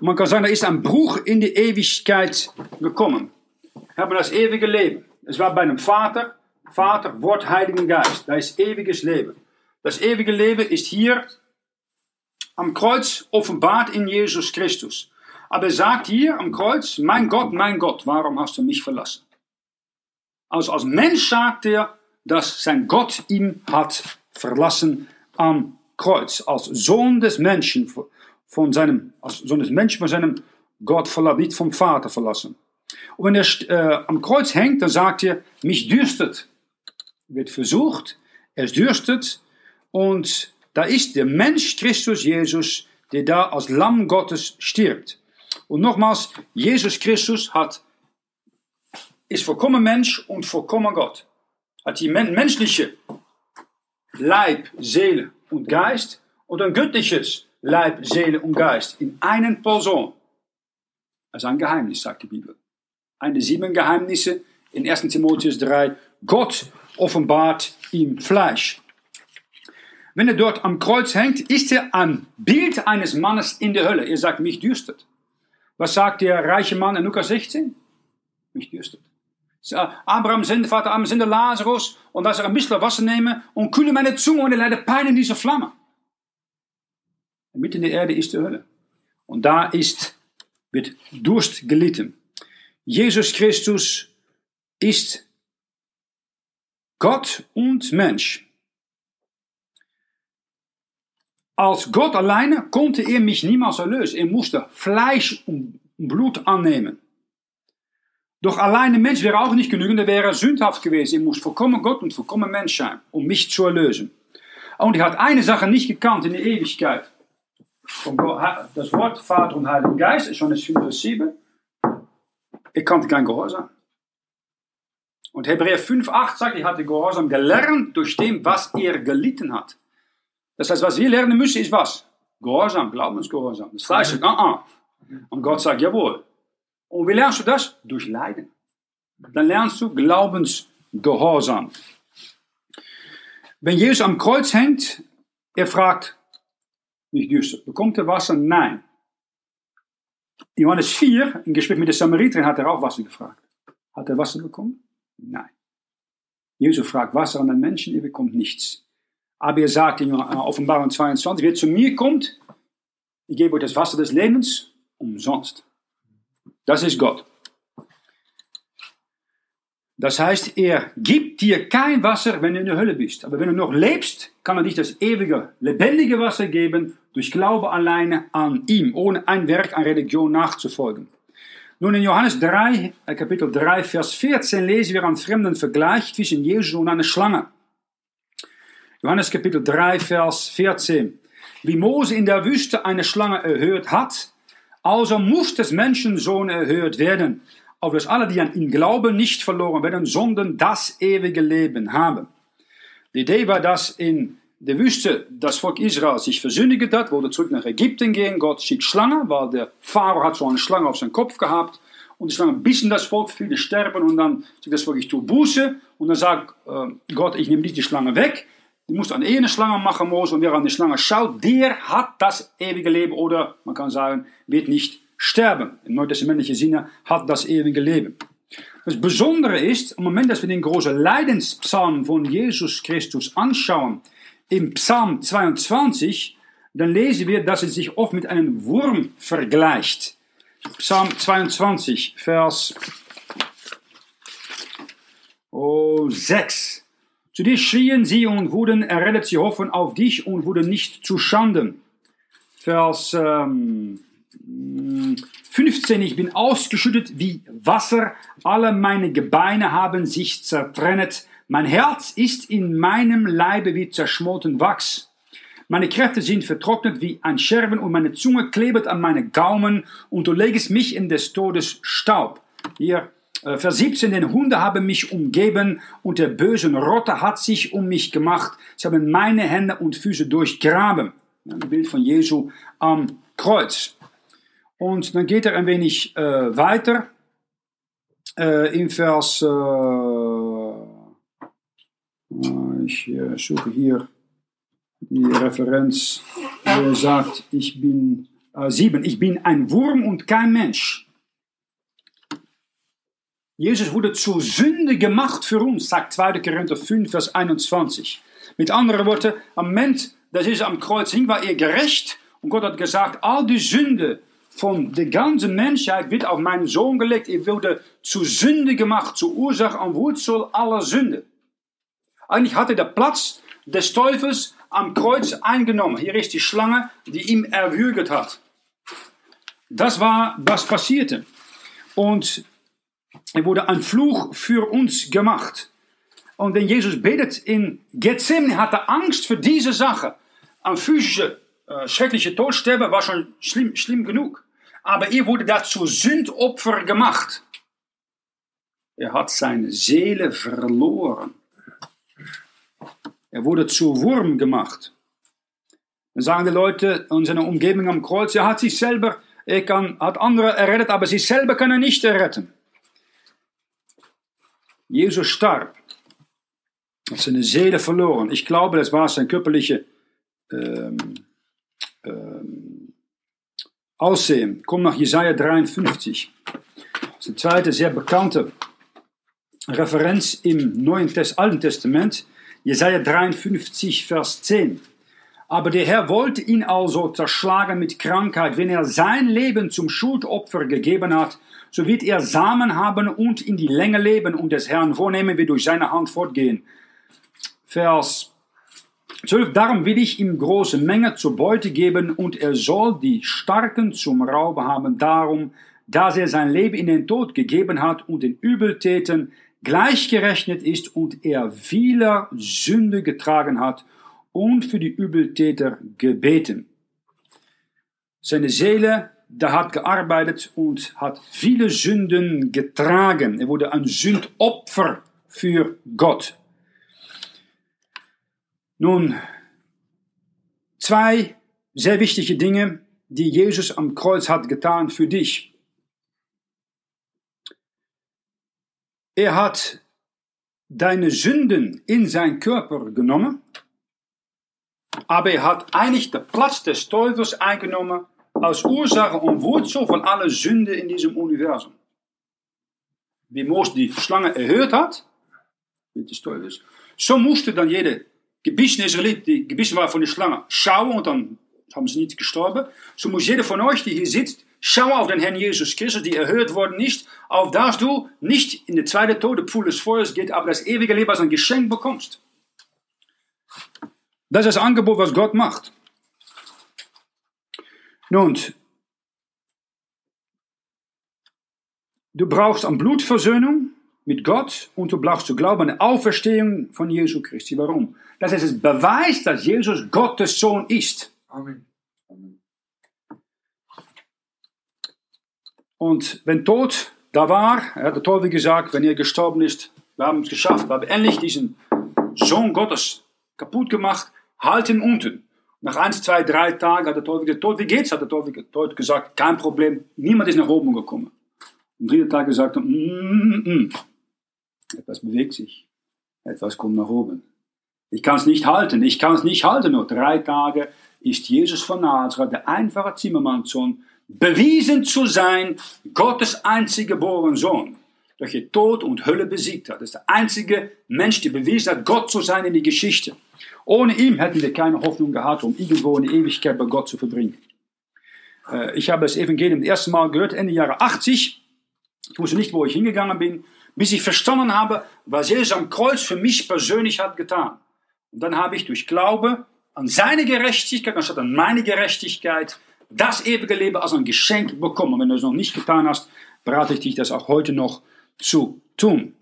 Man kann sagen, da ist ein Bruch in die Ewigkeit gekommen. Wir haben das ewige Leben. Es war bei einem Vater, Vater, Wort, Heiligen Geist. Da ist ewiges Leben. Das ewige Leben ist hier am Kreuz offenbart in Jesus Christus. Aber er sagt hier am Kreuz, mein Gott, mein Gott, warum hast du mich verlassen? Also als Mensch sagt er, dass sein Gott ihn hat verlassen am Kreuz. Als Sohn des Menschen von seinem, als Sohn des Menschen von seinem Gott verlassen, nicht vom Vater verlassen. Und wenn er äh, am Kreuz hängt, dann sagt er, mich dürstet. Wird versucht, er dürstet und da ist der Mensch Christus Jesus, der da als Lamm Gottes stirbt. Und nochmals, Jesus Christus hat, ist vollkommen Mensch und vollkommen Gott. Hat die menschliche Leib, Seele und Geist und ein göttliches Leib, Seele und Geist in einen Person. Das ist ein Geheimnis, sagt die Bibel. Eine sieben Geheimnisse in 1. Timotheus 3. Gott offenbart ihm Fleisch. Wenn er dort am Kreuz hängt, ist er ein Bild eines Mannes in der Hölle. Er sagt, mich dürstet. Was sagt der reiche Mann in Lukas 16? Mich dürstet. Abraham sende, Vater Abraham sende Lazarus und dass er ein bisschen Wasser nehme und kühle meine Zunge und er leidet Pein in dieser Flamme. Mitten in der Erde ist die Hölle. Und da ist, wird Durst gelitten. Jesus Christus ist Gott und Mensch. Als Gott alleine konnte er mich niemals erlösen. Er musste Fleisch und Blut annehmen. Doch alleine Mensch wäre auch nicht genügend, er wäre sündhaft gewesen. Er muss vollkommen Gott und vollkommen Mensch sein, um mich zu erlösen. Und er hat eine Sache nicht gekannt in der Ewigkeit. Das Wort Vater und Heiligen Geist, Johannes 5, Vers 7. Er kannte kein Gehorsam. Und Hebräer 5, 8 sagt, er hatte Gehorsam gelernt durch dem, was er gelitten hat. Das heißt, was wir lernen müssen, ist was? Gehorsam, Glaubensgehorsam. Das Fleisch sagt, ah, ah. Und Gott sagt, jawohl. Und wie lernst du das? Durch Leiden. Dann lernst du Glaubensgehorsam. Wenn Jesus am Kreuz hängt, er fragt, mich düster, bekommt er Wasser? Nein. In Johannes 4, im Gespräch mit der Samariterin, hat er auch Wasser gefragt. Hat er Wasser bekommen? Nein. Jesus fragt Wasser an den Menschen, er bekommt nichts. Aber er sagt in Offenbarung 22, wer zu mir kommt, ich gebe euch das Wasser des Lebens umsonst. Das ist Gott. Das heißt, er gibt dir kein Wasser, wenn du in der Hölle bist. Aber wenn du noch lebst, kann er dich das ewige, lebendige Wasser geben, durch Glaube alleine an ihm, ohne ein Werk an Religion nachzufolgen. Nun in Johannes 3, äh, Kapitel 3, Vers 14 lesen wir einen fremden Vergleich zwischen Jesus und einer Schlange. Johannes Kapitel 3, Vers 14. Wie Mose in der Wüste eine Schlange erhört hat, also muss des Menschensohn erhört werden, auf dass alle, die an ihn glauben, nicht verloren werden, sondern das ewige Leben haben. Die Idee war, dass in der Wüste das Volk Israel sich versündigt hat, wollte zurück nach Ägypten gehen. Gott schickt Schlange, weil der Pharao hat so eine Schlange auf seinen Kopf gehabt. Und die Schlange bissen das Volk, viele sterben und dann sagt das Volk, ich tue Buße. Und dann sagt äh, Gott, ich nehme nicht die Schlange weg. Du musst an eine Schlange machen, Mose, und wer an die Schlange schaut, der hat das ewige Leben oder man kann sagen, wird nicht sterben. Im neutestamentlichen Sinne hat das ewige Leben. Das Besondere ist, im Moment, dass wir den großen Leidenspsalm von Jesus Christus anschauen, im Psalm 22, dann lesen wir, dass es sich oft mit einem Wurm vergleicht. Psalm 22, Vers oh, 6. Zu dir schrien sie und wurden errettet, sie hoffen auf dich und wurden nicht zu Schanden. Vers ähm, 15, ich bin ausgeschüttet wie Wasser, alle meine Gebeine haben sich zertrennt, mein Herz ist in meinem Leibe wie zerschmolten Wachs. Meine Kräfte sind vertrocknet wie ein Scherben und meine Zunge klebet an meine Gaumen und du legst mich in des Todes Staub. Hier Vers 17, denn Hunde haben mich umgeben und der böse Rotte hat sich um mich gemacht. Sie haben meine Hände und Füße durchgraben. Ein Bild von Jesu am Kreuz. Und dann geht er ein wenig äh, weiter äh, in Vers, äh, Ich äh, suche hier die Referenz, er sagt, ich bin, äh, sieben, ich bin ein Wurm und kein Mensch. Jesus wurde zur Sünde gemacht für uns, sagt 2. Korinther 5, Vers 21. Mit anderen Worten, am Moment, dass Jesus am Kreuz hing, war er gerecht und Gott hat gesagt, all die Sünde von der ganzen Menschheit wird auf meinen Sohn gelegt. Er wurde zur Sünde gemacht, zur Ursache und Wurzel aller Sünde. Eigentlich hatte der Platz des Teufels am Kreuz eingenommen. Hier ist die Schlange, die ihm erwürgt hat. Das war, was passierte. Und er wurde ein Fluch für uns gemacht. Und wenn Jesus betet in Gethsemane, hatte Angst für diese Sache. Ein physischer, äh, schrecklicher Todsterben war schon schlimm, schlimm genug. Aber er wurde dazu Sündopfer gemacht. Er hat seine Seele verloren. Er wurde zu Wurm gemacht. Dann sagen die Leute in seiner Umgebung am Kreuz, er hat sich selber, er kann, hat andere errettet, aber sich selber kann er nicht erretten. Jesus starb, hat seine Seele verloren. Ich glaube, das war sein körperliche ähm, ähm, Aussehen. Komm nach Jesaja 53. Das ist eine zweite sehr bekannte Referenz im Neuen Test Alten Testament. Jesaja 53, Vers 10. Aber der Herr wollte ihn also zerschlagen mit Krankheit. Wenn er sein Leben zum Schuldopfer gegeben hat, so wird er Samen haben und in die Länge leben und des Herrn vornehmen wir durch seine Hand fortgehen. Vers 12. Darum will ich ihm große Menge zur Beute geben und er soll die Starken zum Raub haben. Darum, dass er sein Leben in den Tod gegeben hat und den Übeltäten gleichgerechnet ist und er vieler Sünde getragen hat und für die Übeltäter gebeten. Seine Seele, da hat gearbeitet und hat viele Sünden getragen. Er wurde ein Sündopfer für Gott. Nun, zwei sehr wichtige Dinge, die Jesus am Kreuz hat getan für dich. Er hat deine Sünden in sein Körper genommen, aber er hat eigentlich den Platz des Teufels eingenommen als Ursache und Wurzel von aller Sünde in diesem Universum. Wie Moses die Schlange erhöht hat, mit des Teufels, so musste dann jede gebissene Israelit, die gebissen war von der Schlange, schauen und dann haben sie nicht gestorben. So muss jeder von euch, die hier sitzt, Schau auf den Herrn Jesus Christus, die erhöht worden ist, auf dass du nicht in der zweite Todepfuhl des Feuers geht, aber das ewige Leben als ein Geschenk bekommst. Das ist das Angebot, was Gott macht. Nun, du brauchst eine Blutversöhnung mit Gott und du brauchst zu glauben an die Auferstehung von Jesus Christi. Warum? Das ist das Beweis, dass Jesus Gottes Sohn ist. Amen. Und wenn Tod da war, hat der Teufel gesagt, wenn er gestorben ist, wir haben es geschafft, wir haben endlich diesen Sohn Gottes kaputt gemacht, halt ihn unten. Nach eins, zwei, drei Tagen hat der Teufel gesagt, wie geht's? Hat der Teufel gesagt, kein Problem, niemand ist nach oben gekommen. Am dritten Tag gesagt, mm, mm, mm. etwas bewegt sich, etwas kommt nach oben. Ich kann es nicht halten, ich kann es nicht halten. Nur drei Tage ist Jesus von Nazareth, der einfache Zimmermannssohn, bewiesen zu sein, Gottes einzige geboren Sohn, er Tod und Hölle besiegt hat. Das ist der einzige Mensch, der bewiesen hat, Gott zu sein in die Geschichte. Ohne ihn hätten wir keine Hoffnung gehabt, um irgendwo in die Ewigkeit bei Gott zu verbringen. Ich habe das Evangelium das erste Mal gehört, Ende Jahre 80. Ich wusste nicht, wo ich hingegangen bin, bis ich verstanden habe, was Jesus am Kreuz für mich persönlich hat getan. Und dann habe ich durch Glaube an seine Gerechtigkeit, anstatt an meine Gerechtigkeit, das ewige Leben als ein Geschenk bekommen. Wenn du es noch nicht getan hast, berate ich dich, das auch heute noch zu tun.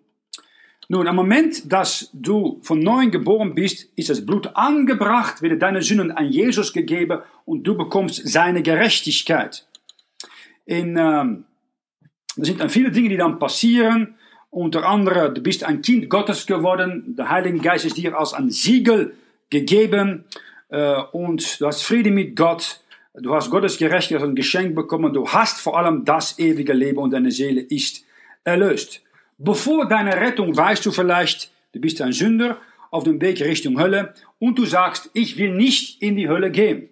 Nun, am Moment, dass du von neuem geboren bist, ist das Blut angebracht, wird deine Sünden an Jesus gegeben und du bekommst seine Gerechtigkeit. In, ähm, er sind dann viele Dinge, die dann passieren. Unter anderem, du bist ein Kind Gottes geworden. Der Heilige Geist ist dir als ein Siegel gegeben äh, und du hast Friede mit Gott. Du hast Gottes Gerechtigkeit als ein Geschenk bekommen. Du hast vor allem das ewige Leben und deine Seele ist erlöst. Bevor deine Rettung weißt du vielleicht, du bist ein Sünder auf dem Weg Richtung Hölle und du sagst, ich will nicht in die Hölle gehen.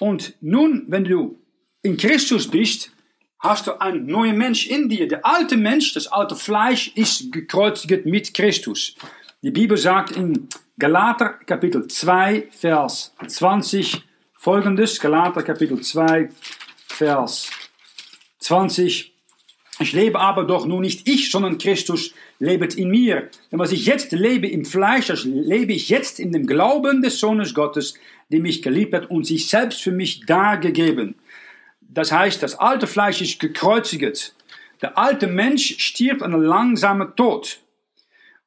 Und nun, wenn du in Christus bist, hast du einen neuen Mensch in dir. Der alte Mensch, das alte Fleisch, ist gekreuzigt mit Christus. Die Bibel sagt in Galater Kapitel 2, Vers 20 folgendes. Galater Kapitel 2, Vers 20. Ich lebe aber doch nun nicht ich, sondern Christus lebet in mir. Denn was ich jetzt lebe im Fleisch, das lebe ich jetzt in dem Glauben des Sohnes Gottes, der mich geliebt hat und sich selbst für mich dargegeben. Das heißt, das alte Fleisch ist gekreuzigt. Der alte Mensch stirbt einen langsamen Tod.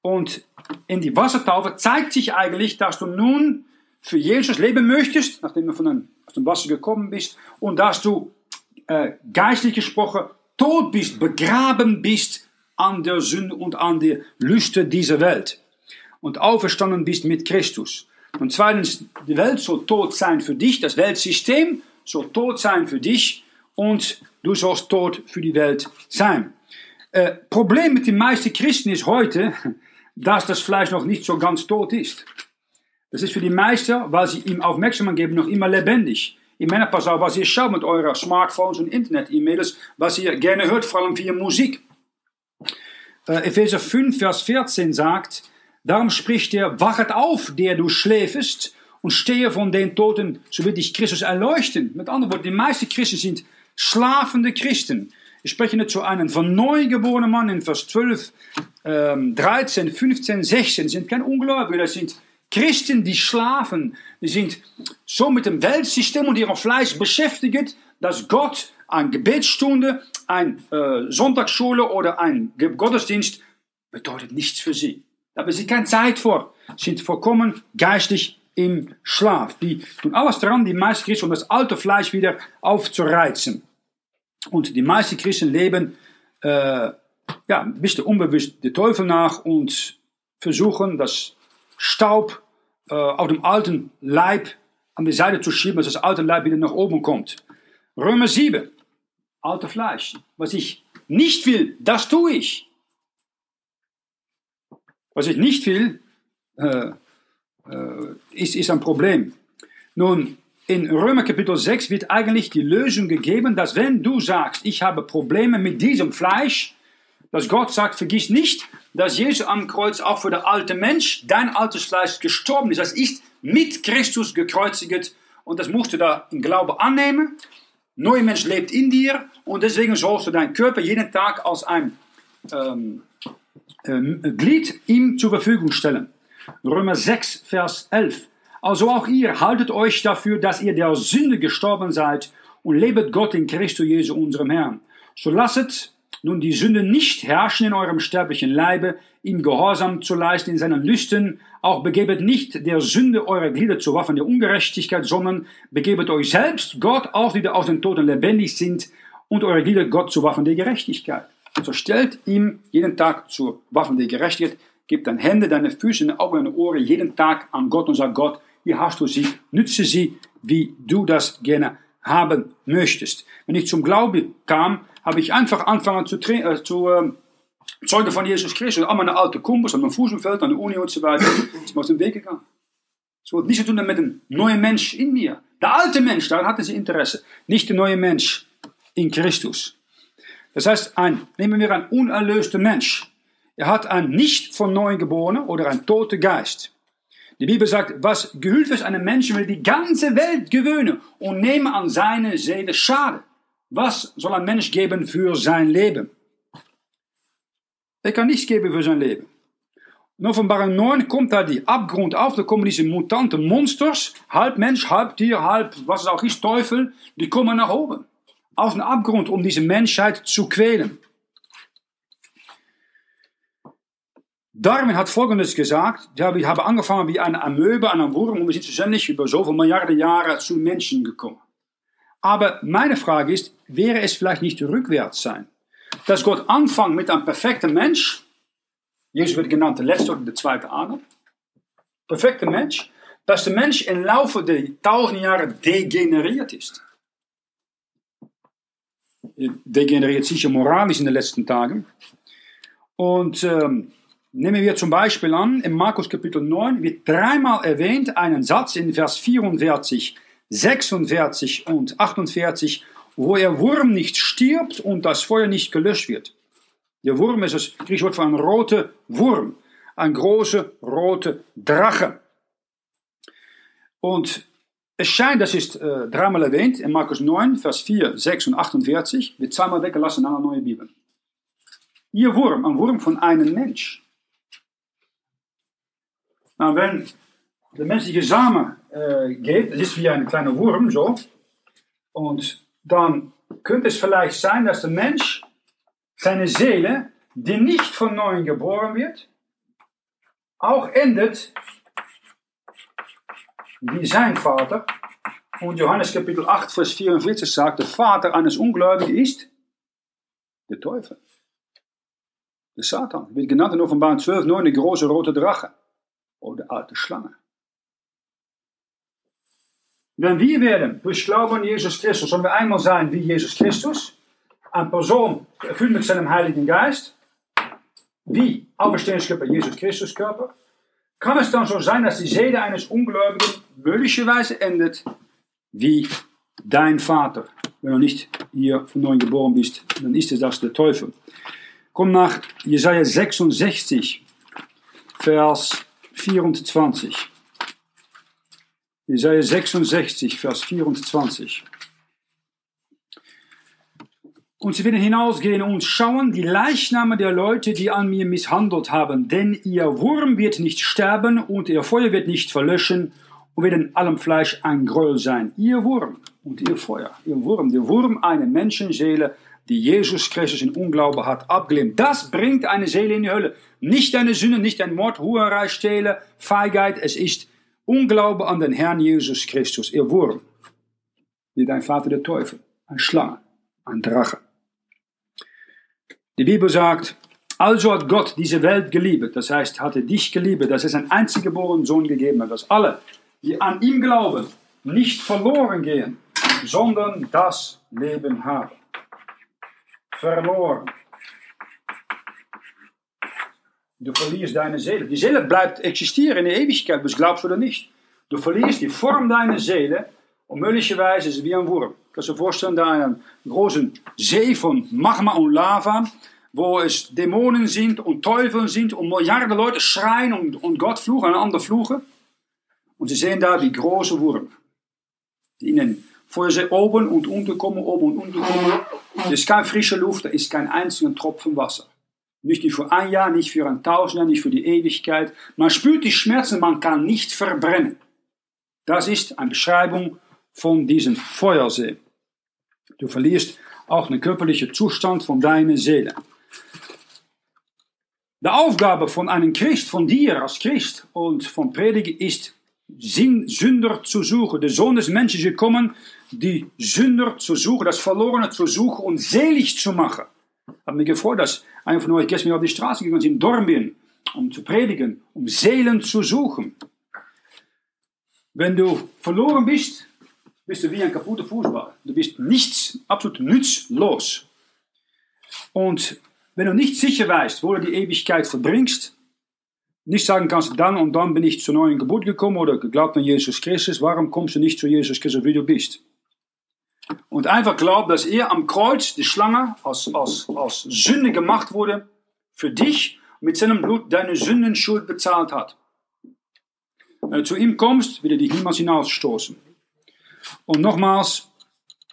Und in die Wassertaufe zeigt sich eigentlich, dass du nun für Jesus leben möchtest, nachdem du von dem, aus dem Wasser gekommen bist, und dass du äh, geistlich gesprochen tot bist, begraben bist an der Sünde und an der Lüste dieser Welt und auferstanden bist mit Christus. Und zweitens, die Welt soll tot sein für dich, das Weltsystem soll tot sein für dich und du sollst tot für die Welt sein. Äh, Problem mit den meisten Christen ist heute, dass das Fleisch noch nicht so ganz tot ist. Das ist für die meisten, weil sie ihm Aufmerksamkeit geben, noch immer lebendig. Ich meine, pass auf, was ihr schaut mit euren Smartphones und Internet-E-Mails, was ihr gerne hört, vor allem via Musik. Äh, Epheser 5, Vers 14 sagt, darum spricht er, wachet auf, der du schläfest, und stehe von den Toten, so wird dich Christus erleuchten. Mit anderen Worten, die meisten Christen sind schlafende Christen. Ich spreche nicht zu einem von neugeborenen Mann in Vers 12, ähm, 13, 15, 16. Das sind keine Ungläubige, das sind Christen, die schlafen. Die sind so mit dem Weltsystem und ihrem Fleisch beschäftigt, dass Gott eine Gebetsstunde, eine äh, Sonntagsschule oder ein Gottesdienst bedeutet nichts für sie. Da haben sie keine Zeit vor. Sind vollkommen geistlich im Schlaf. Die tun alles daran, die meisten Christen, um das alte Fleisch wieder aufzureizen. Und die meisten Christen leben äh, ja, ein bisschen unbewusst der Teufel nach und versuchen, das Staub äh, auf dem alten Leib an die Seite zu schieben, dass das alte Leib wieder nach oben kommt. Römer 7, alte Fleisch. Was ich nicht will, das tue ich. Was ich nicht will, äh, äh, ist, ist ein Problem. Nun, in Römer Kapitel 6 wird eigentlich die Lösung gegeben, dass wenn du sagst, ich habe Probleme mit diesem Fleisch, dass Gott sagt, vergiss nicht, dass Jesus am Kreuz auch für den alten Mensch, dein altes Fleisch, gestorben ist. Das ist mit Christus gekreuzigt und das musst du da im Glauben annehmen. Neuer Mensch lebt in dir und deswegen sollst du deinen Körper jeden Tag als ein ähm, ähm, Glied ihm zur Verfügung stellen. Römer 6, Vers 11. Also auch ihr haltet euch dafür, dass ihr der Sünde gestorben seid und lebet Gott in Christus Jesu, unserem Herrn. So lasset nun die Sünde nicht herrschen in eurem sterblichen Leibe, ihm Gehorsam zu leisten in seinen Lüsten, auch begebet nicht der Sünde eure Glieder zu Waffen der Ungerechtigkeit, sondern begebet euch selbst Gott, auch die aus den Toten lebendig sind, und eure Glieder Gott zu Waffen der Gerechtigkeit. So stellt ihm jeden Tag zu Waffen der Gerechtigkeit, gib deine Hände, deine Füße, deine Augen, deine Ohren jeden Tag an Gott und sag Gott, hier hast du sie, nütze sie, wie du das gerne haben möchtest. Wenn ich zum Glauben kam, habe ich einfach angefangen zu, äh, zu äh, Zeugen von Jesus Christus. All meine alte Kumpels an meinem Fußballfeld, an der Uni und so weiter, sind aus dem Weg gegangen. Es hat nichts zu tun mit einem neuen Mensch in mir. Der alte Mensch, daran hatte sie Interesse. Nicht der neue Mensch in Christus. Das heißt, ein, nehmen wir einen unerlösten Mensch. Er hat einen nicht von neuem geborenen oder einen toten Geist. Die Bibel sagt, was gehüllt ist einem Menschen, will die ganze Welt gewöhnen und nehme an seine Seele Schade. Was soll ein Mensch geben für sein Leben? Er kann nichts geben für sein Leben. In Offenbarung 9 kommt da die Abgrund auf, da kommen diese mutanten Monsters, halb Mensch, halb Tier, halb was es auch ist, Teufel, die kommen nach oben. Aus dem Abgrund, um diese Menschheit zu quälen. Darwin hat Folgendes gesagt, wir haben angefangen wie eine Amöbe, ein Wurm und wir sind schlussendlich über zoveel Milliarden Jahre zu Menschen gekommen. Aber meine Frage ist, wäre es vielleicht nicht rückwärts sein? Dass Gott anfängt mit einem perfekten Mensch, Jesus wird genannt der letzte oder der zweite Adam, perfekte Mensch, dass der Mensch im Laufe der tausend Jahre degeneriert ist. Degeneriert sicher moralisch in den letzten Tagen. Und ähm, Nehmen wir zum Beispiel an, in Markus Kapitel 9 wird dreimal erwähnt einen Satz in Vers 44, 46 und 48, wo der Wurm nicht stirbt und das Feuer nicht gelöscht wird. Der Wurm ist das griechische Wort für ein roter Wurm, ein großer roter Drache. Und es scheint, das ist äh, dreimal erwähnt, in Markus 9, Vers 4, 6 und 48, wird zweimal weggelassen in einer neuen Bibel. Ihr Wurm, ein Wurm von einem Mensch. Na, wenn der menschliche Samen äh, geht, das ist wie ein kleiner Wurm, so, und dann könnte es vielleicht sein, dass der Mensch seine Seele, die nicht von neuem geboren wird, auch endet wie sein Vater. Und Johannes Kapitel 8, Vers 44 sagt, der Vater eines Ungläubigen ist der Teufel. Der Satan. Wird genannt in Offenbarung 12, 9, die große rote Drache. Oder alte Schlange. Wenn wir werden durch Glauben an Jesus Christus, sollen wir einmal sein wie Jesus Christus, eine Person erfüllt mit seinem Heiligen Geist, wie Auferstehungskörper Jesus Christus Körper, kann es dann so sein, dass die Seele eines Ungläubigen möglicherweise endet wie dein Vater. Wenn du nicht hier von neuem geboren bist, dann ist es das der Teufel. Komm nach Jesaja 66, Vers 24. Jesaja 66, Vers 24. Und sie werden hinausgehen und schauen die Leichname der Leute, die an mir misshandelt haben. Denn ihr Wurm wird nicht sterben und ihr Feuer wird nicht verlöschen und wird in allem Fleisch ein Gräuel sein. Ihr Wurm und ihr Feuer, ihr Wurm, der Wurm einer Menschenseele, die Jesus Christus in Unglaube hat abgelehnt. Das bringt eine Seele in die Hölle. Nicht eine Sünde, nicht ein Mord, Huerei, Stehlen, Feigheit. Es ist Unglaube an den Herrn Jesus Christus, ihr Wurm. Wie dein Vater der Teufel, ein Schlange, ein Drache. Die Bibel sagt, also hat Gott diese Welt geliebt, das heißt, hatte dich geliebt, dass es einen einzig geborenen Sohn gegeben hat, dass alle, die an ihm glauben, nicht verloren gehen, sondern das Leben haben. Verloren. Du verlierst deine Seele. Die Seele bleibt existieren in der Ewigkeit, das glaubst du oder nicht. Du verlierst die Form deiner Seele und möglicherweise ist wie ein Wurm. Kannst du dir vorstellen, da einen großen See von Magma und Lava wo es Dämonen sind und Teufel sind und Milliarden Leute schreien und, und Gott fluchen, einander fluchen. Und sie sehen da die große Wurm, die ihnen vorher sie oben und unten kommen, oben und unten kommen. Es ist keine frische Luft, da ist kein einziger Tropfen Wasser. Nicht für ein Jahr, nicht für ein tausend Jahr, nicht für die Ewigkeit. Man spürt die Schmerzen, man kann nicht verbrennen. Das ist eine Beschreibung von diesem Feuersee. Du verlierst auch den körperlichen Zustand von deiner Seele. Die Aufgabe von einem Christ, von dir als Christ und von Prediger ist, Sünder zu suchen. Der Sohn des Menschen ist gekommen, die Sünder zu suchen, das Verlorene zu suchen und selig zu machen. Habe mich gefreut, dass einer von euch gestern auf die Straße gegangen ist, in Dornbirn, um zu predigen, um Seelen zu suchen. Wenn du verloren bist, bist du wie ein kaputter Fußball. Du bist nichts, absolut nutzlos. Und wenn du nicht sicher weißt, wo du die Ewigkeit verbringst, nicht sagen kannst, dann und dann bin ich zur neuen Geburt gekommen oder geglaubt an Jesus Christus, warum kommst du nicht zu Jesus Christus, wie du bist? Und einfach glaub, dass er am Kreuz, die Schlange, als, als, als Sünde gemacht wurde, für dich mit seinem Blut deine Sündenschuld bezahlt hat. Wenn du zu ihm kommst, wird er dich niemals hinausstoßen. Und nochmals,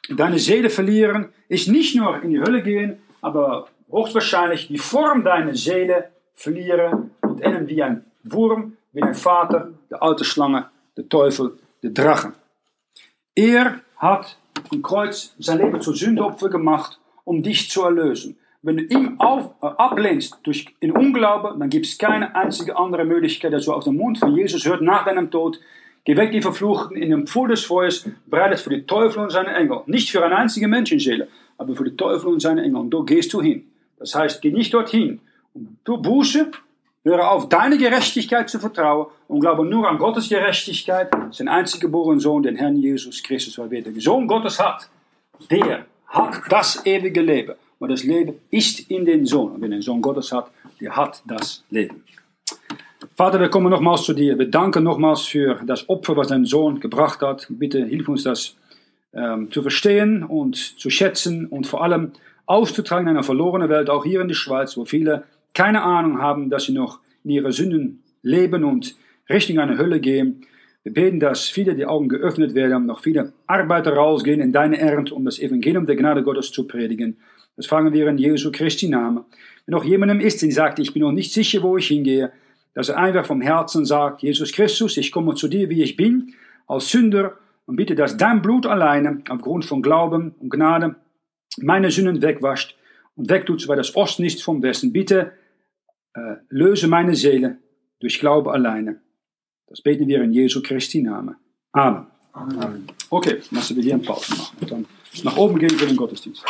deine Seele verlieren ist nicht nur in die Hölle gehen, aber hoogstwahrscheinlich die Form deiner Seele verlieren und enden wie ein Wurm, wie ein Vater, de alte Schlange, der Teufel, der Drachen. Er hat am Kreuz sein Leben zur Sündeopfer gemacht, um dich zu erlösen. Wenn du ihm auf, äh, ablehnst durch in Unglaube, dann gibt es keine einzige andere Möglichkeit, dass du aus dem Mund von Jesus hört nach deinem Tod. Geh weg, die Verfluchten, in dem Pfuhl des Feuers, bereitet für die Teufel und seine Engel. Nicht für eine einzige Menschenseele, aber für die Teufel und seine Engel. Und da gehst du hin. Das heißt, geh nicht dorthin. Du Buße, höre auf, deine Gerechtigkeit zu vertrauen und glaube nur an Gottes Gerechtigkeit, sein einzig geborenen Sohn, den Herrn Jesus Christus, weil wer den Sohn Gottes hat, der hat das ewige Leben. aber das Leben ist in den Sohn. Und wenn ein Sohn Gottes hat, der hat das Leben. Vater, wir kommen nochmals zu dir. Wir danken nochmals für das Opfer, was dein Sohn gebracht hat. Bitte hilf uns das ähm, zu verstehen und zu schätzen und vor allem auszutragen in einer verlorenen Welt, auch hier in der Schweiz, wo viele keine Ahnung haben, dass sie noch in ihre Sünden leben und Richtung eine Hölle gehen. Wir beten, dass viele die Augen geöffnet werden, noch viele Arbeiter rausgehen in deine Ernte, um das Evangelium der Gnade Gottes zu predigen. Das fangen wir in Jesu Christi Namen. Wenn noch jemandem ist, der sagt, ich bin noch nicht sicher, wo ich hingehe, dass er einfach vom Herzen sagt, Jesus Christus, ich komme zu dir, wie ich bin, als Sünder und bitte, dass dein Blut alleine, aufgrund von Glauben und Gnade, meine Sünden wegwascht und wegtut, weil das Osten ist vom Westen. Bitte äh, löse meine Seele durch Glaube alleine. Das beten wir in Jesu Christi Namen. Amen. Amen. Okay, lassen wir hier eine Pause machen dann nach oben gehen wir in den Gottesdienst.